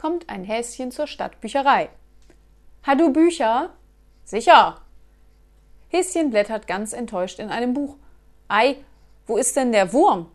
kommt ein Häschen zur Stadtbücherei. Ha du Bücher? Sicher. Häschen blättert ganz enttäuscht in einem Buch. Ei, wo ist denn der Wurm?